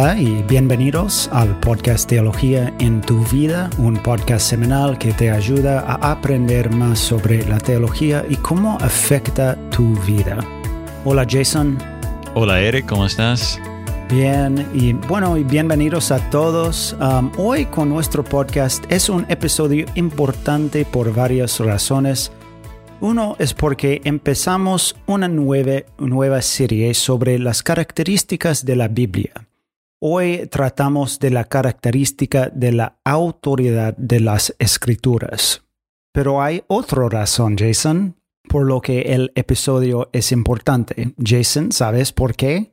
Hola y bienvenidos al podcast Teología en tu vida, un podcast semanal que te ayuda a aprender más sobre la teología y cómo afecta tu vida. Hola Jason. Hola Eric, ¿cómo estás? Bien, y bueno, y bienvenidos a todos. Um, hoy con nuestro podcast es un episodio importante por varias razones. Uno es porque empezamos una nueva, nueva serie sobre las características de la Biblia. Hoy tratamos de la característica de la autoridad de las escrituras. Pero hay otra razón, Jason, por lo que el episodio es importante. Jason, ¿sabes por qué?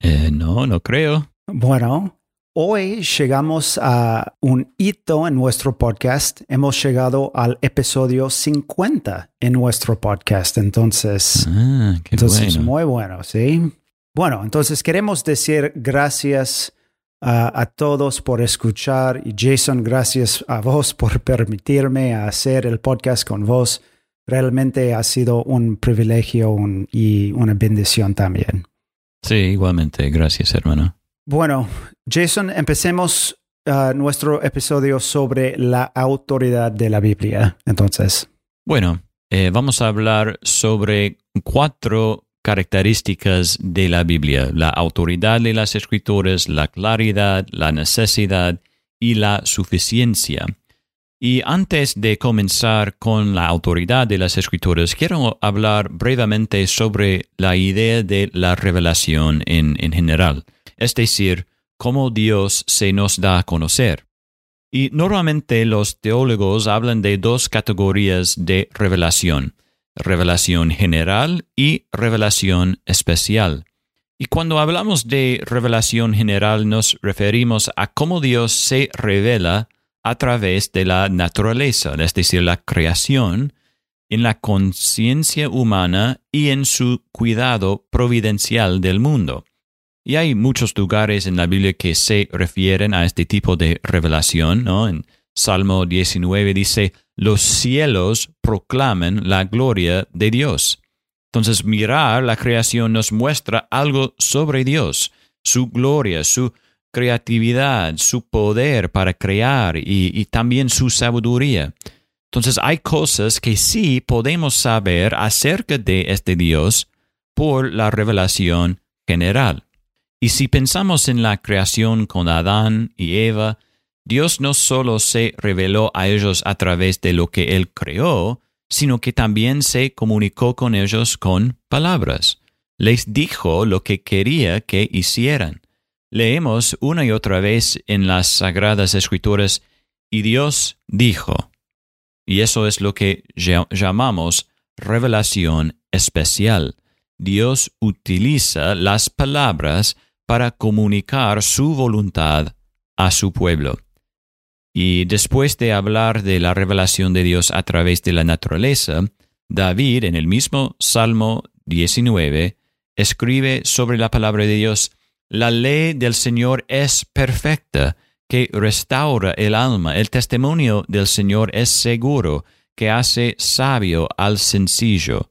Eh, no, no creo. Bueno, hoy llegamos a un hito en nuestro podcast. Hemos llegado al episodio 50 en nuestro podcast. Entonces, ah, qué entonces bueno. muy bueno, ¿sí? Bueno, entonces queremos decir gracias a, a todos por escuchar y Jason, gracias a vos por permitirme hacer el podcast con vos. Realmente ha sido un privilegio un- y una bendición también. Sí, igualmente. Gracias, hermano. Bueno, Jason, empecemos uh, nuestro episodio sobre la autoridad de la Biblia. Entonces, Bueno, eh, vamos a hablar sobre cuatro características de la Biblia. La autoridad de las escrituras, la claridad, la necesidad y la suficiencia. Y antes de comenzar con la autoridad de las escrituras, quiero hablar brevemente sobre la idea de la revelación en, en general, es decir, cómo Dios se nos da a conocer. Y normalmente los teólogos hablan de dos categorías de revelación, revelación general y revelación especial. Y cuando hablamos de revelación general nos referimos a cómo Dios se revela a través de la naturaleza, es decir, la creación, en la conciencia humana y en su cuidado providencial del mundo. Y hay muchos lugares en la Biblia que se refieren a este tipo de revelación, ¿no? Salmo 19 dice, los cielos proclaman la gloria de Dios. Entonces, mirar la creación nos muestra algo sobre Dios, su gloria, su creatividad, su poder para crear y, y también su sabiduría. Entonces, hay cosas que sí podemos saber acerca de este Dios por la revelación general. Y si pensamos en la creación con Adán y Eva, Dios no solo se reveló a ellos a través de lo que Él creó, sino que también se comunicó con ellos con palabras. Les dijo lo que quería que hicieran. Leemos una y otra vez en las Sagradas Escrituras, y Dios dijo. Y eso es lo que lla- llamamos revelación especial. Dios utiliza las palabras para comunicar su voluntad a su pueblo. Y después de hablar de la revelación de Dios a través de la naturaleza, David en el mismo Salmo 19 escribe sobre la palabra de Dios, la ley del Señor es perfecta, que restaura el alma, el testimonio del Señor es seguro, que hace sabio al sencillo.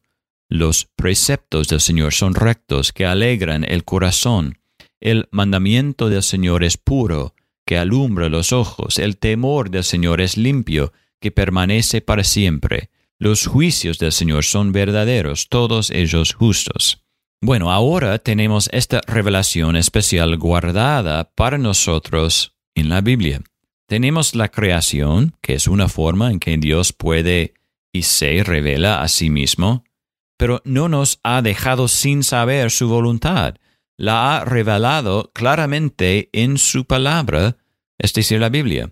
Los preceptos del Señor son rectos, que alegran el corazón. El mandamiento del Señor es puro, que alumbra los ojos. El temor del Señor es limpio, que permanece para siempre. Los juicios del Señor son verdaderos, todos ellos justos. Bueno, ahora tenemos esta revelación especial guardada para nosotros en la Biblia. Tenemos la creación, que es una forma en que Dios puede y se revela a sí mismo, pero no nos ha dejado sin saber su voluntad. La ha revelado claramente en su palabra, es decir, la Biblia.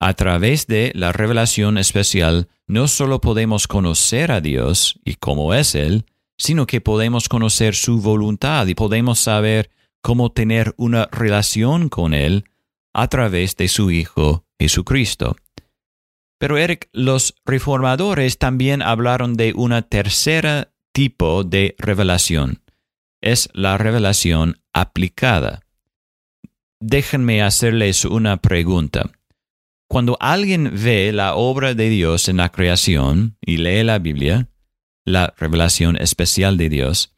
A través de la revelación especial, no solo podemos conocer a Dios y cómo es Él, sino que podemos conocer su voluntad y podemos saber cómo tener una relación con Él a través de su Hijo Jesucristo. Pero Eric, los reformadores también hablaron de una tercera tipo de revelación. Es la revelación aplicada. Déjenme hacerles una pregunta. Cuando alguien ve la obra de Dios en la creación y lee la Biblia, la revelación especial de Dios,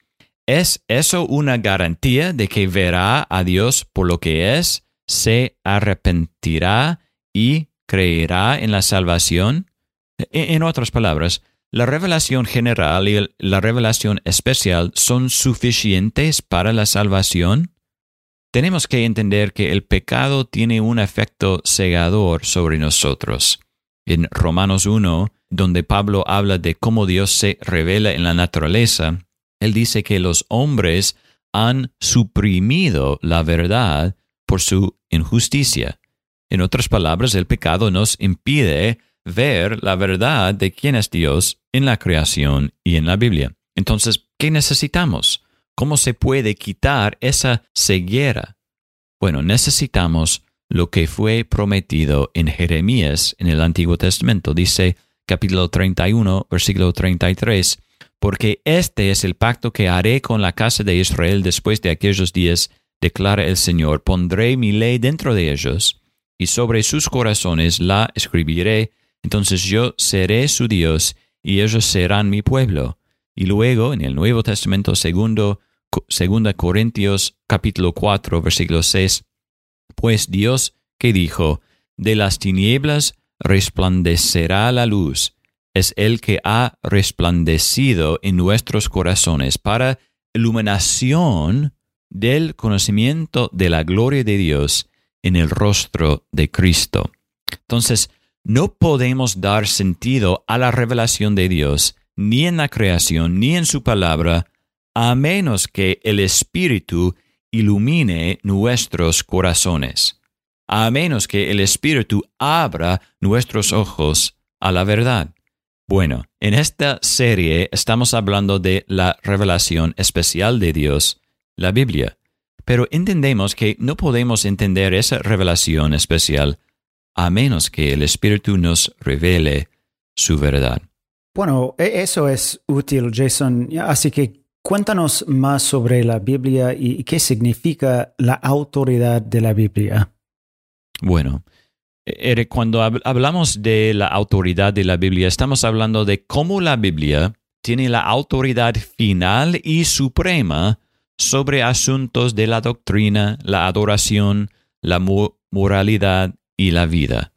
¿Es eso una garantía de que verá a Dios por lo que es, se arrepentirá y creerá en la salvación? E, en otras palabras, ¿la revelación general y la revelación especial son suficientes para la salvación? Tenemos que entender que el pecado tiene un efecto cegador sobre nosotros. En Romanos 1, donde Pablo habla de cómo Dios se revela en la naturaleza, él dice que los hombres han suprimido la verdad por su injusticia. En otras palabras, el pecado nos impide ver la verdad de quién es Dios en la creación y en la Biblia. Entonces, ¿qué necesitamos? ¿Cómo se puede quitar esa ceguera? Bueno, necesitamos lo que fue prometido en Jeremías en el Antiguo Testamento. Dice capítulo 31, versículo 33, porque este es el pacto que haré con la casa de Israel después de aquellos días, declara el Señor, pondré mi ley dentro de ellos, y sobre sus corazones la escribiré, entonces yo seré su Dios, y ellos serán mi pueblo. Y luego, en el Nuevo Testamento, segundo, segunda Corintios capítulo 4, versículo 6, pues Dios que dijo, de las tinieblas resplandecerá la luz, es el que ha resplandecido en nuestros corazones para iluminación del conocimiento de la gloria de Dios en el rostro de Cristo. Entonces, no podemos dar sentido a la revelación de Dios, ni en la creación, ni en su palabra, a menos que el Espíritu ilumine nuestros corazones, a menos que el Espíritu abra nuestros ojos a la verdad. Bueno, en esta serie estamos hablando de la revelación especial de Dios, la Biblia, pero entendemos que no podemos entender esa revelación especial a menos que el Espíritu nos revele su verdad. Bueno, e-, eso es útil, Jason. Así que Cuéntanos más sobre la Biblia y qué significa la autoridad de la Biblia. Bueno, cuando hablamos de la autoridad de la Biblia, estamos hablando de cómo la Biblia tiene la autoridad final y suprema sobre asuntos de la doctrina, la adoración, la moralidad y la vida.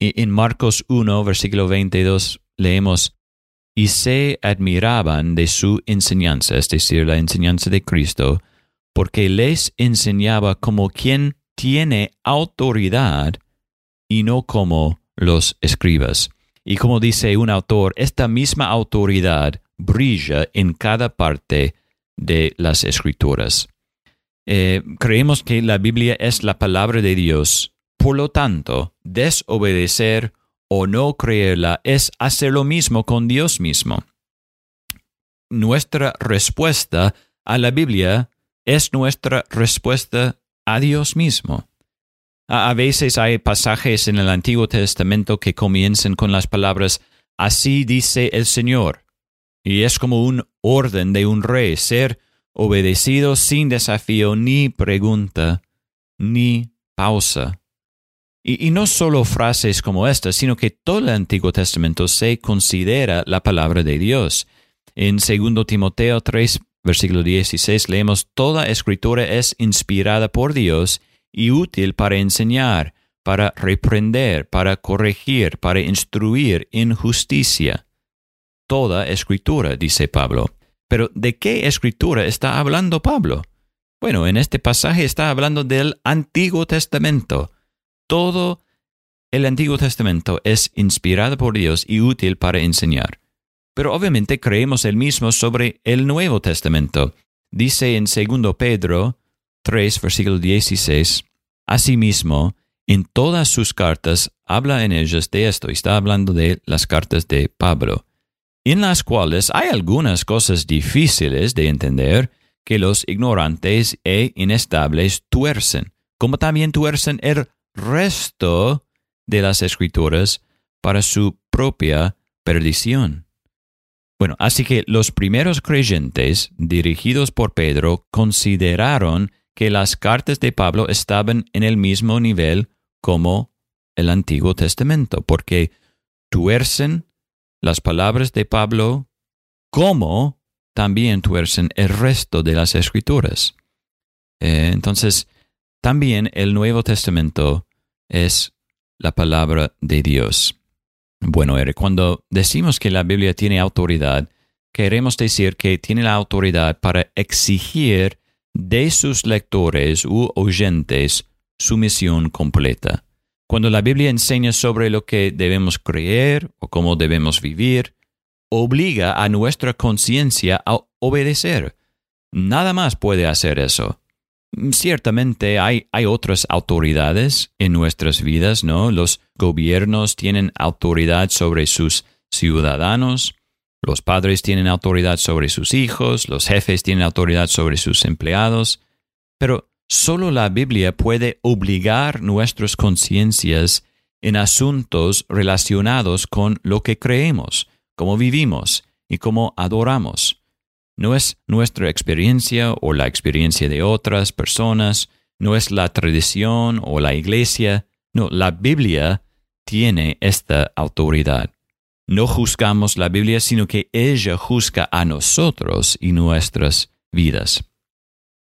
En Marcos 1, versículo 22, leemos, y se admiraban de su enseñanza, es decir, la enseñanza de Cristo, porque les enseñaba como quien tiene autoridad y no como los escribas. Y como dice un autor, esta misma autoridad brilla en cada parte de las escrituras. Eh, creemos que la Biblia es la palabra de Dios, por lo tanto, desobedecer o no creerla es hacer lo mismo con Dios mismo. Nuestra respuesta a la Biblia es nuestra respuesta a Dios mismo. A veces hay pasajes en el Antiguo Testamento que comienzan con las palabras Así dice el Señor. Y es como un orden de un rey, ser obedecido sin desafío ni pregunta, ni pausa. Y, no solo frases como esta, sino que todo el Antiguo Testamento se considera la palabra de Dios. En 2 Timoteo 3, versículo 16, leemos, Toda escritura es inspirada por Dios y útil para enseñar, para reprender, para corregir, para instruir en justicia. Toda escritura, dice Pablo. Pero ¿de qué escritura está hablando Pablo? Bueno, en este pasaje está hablando del Antiguo Testamento todo el Antiguo Testamento es inspirado por Dios y útil para enseñar. Pero obviamente creemos el mismo sobre el Nuevo Testamento. Dice en 2 Pedro 3, versículo 16, Asimismo, en todas sus cartas habla en ellas de esto, está hablando de las cartas de Pablo, en las cuales hay algunas cosas difíciles de entender que los ignorantes e inestables tuercen, como también tuercen el resto de las escrituras para su propia perdición. Bueno, así que los primeros creyentes, dirigidos por Pedro, consideraron que las cartas de Pablo estaban en el mismo nivel como el Antiguo Testamento, porque tuercen las palabras de Pablo como también tuercen el resto de las escrituras. Eh, entonces, también el Nuevo Testamento es la palabra de Dios. Bueno, cuando decimos que la Biblia tiene autoridad, queremos decir que tiene la autoridad para exigir de sus lectores u oyentes su misión completa. Cuando la Biblia enseña sobre lo que debemos creer o cómo debemos vivir, obliga a nuestra conciencia a obedecer. Nada más puede hacer eso. Ciertamente hay, otras autoridades en nuestras vidas, ¿no? Los gobiernos tienen autoridad sobre sus ciudadanos, los padres tienen autoridad sobre sus hijos, los jefes tienen autoridad sobre sus empleados, pero solo la Biblia puede obligar nuestras conciencias en asuntos relacionados con lo que creemos, cómo vivimos y cómo adoramos. No es nuestra experiencia o la experiencia de otras personas, no es la tradición o la iglesia, no, la Biblia tiene esta autoridad. No juzgamos la Biblia, sino que ella juzga a nosotros y nuestras vidas.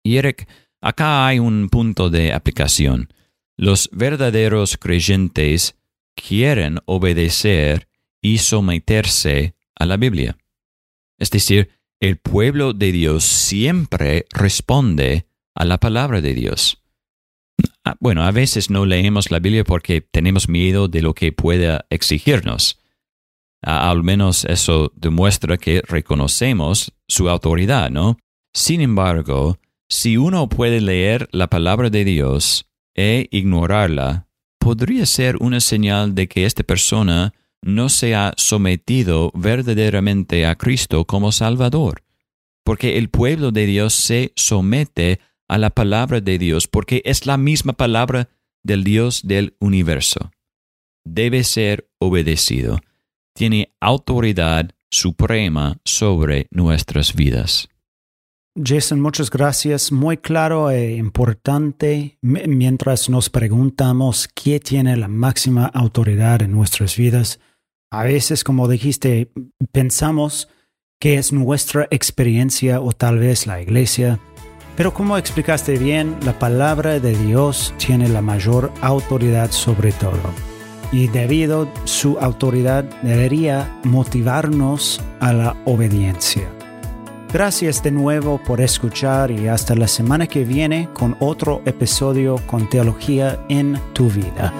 Y Eric, acá hay un punto de aplicación. Los verdaderos creyentes quieren obedecer y someterse a la Biblia. Es decir, el pueblo de Dios siempre responde a la palabra de Dios. Ah, bueno, a veces no leemos la Biblia porque tenemos miedo de lo que pueda exigirnos al menos eso demuestra que reconocemos su autoridad, ¿no? Sin embargo, si uno puede leer la palabra de Dios e ignorarla, podría ser una señal de que esta persona no se ha sometido verdaderamente a Cristo como Salvador, porque el pueblo de Dios se somete a la palabra de Dios porque es la misma palabra del Dios del universo. Debe ser obedecido tiene autoridad suprema sobre nuestras vidas. Jason, muchas gracias. Muy claro e importante mientras nos preguntamos quién tiene la máxima autoridad en nuestras vidas. A veces, como dijiste, pensamos que es nuestra experiencia o tal vez la iglesia. Pero como explicaste bien, la palabra de Dios tiene la mayor autoridad sobre todo y debido su autoridad debería motivarnos a la obediencia. Gracias de nuevo por escuchar y hasta la semana que viene con otro episodio con teología en tu vida.